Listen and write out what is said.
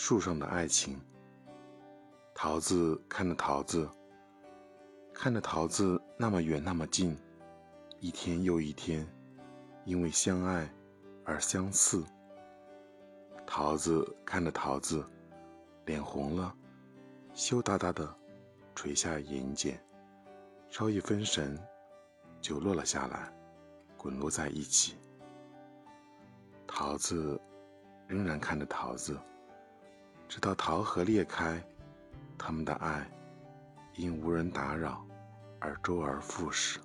树上的爱情。桃子看着桃子，看着桃子那么远那么近，一天又一天，因为相爱而相似。桃子看着桃子，脸红了，羞答答的垂下眼睑，稍一分神，就落了下来，滚落在一起。桃子仍然看着桃子，直到桃核裂开，他们的爱因无人打扰而周而复始。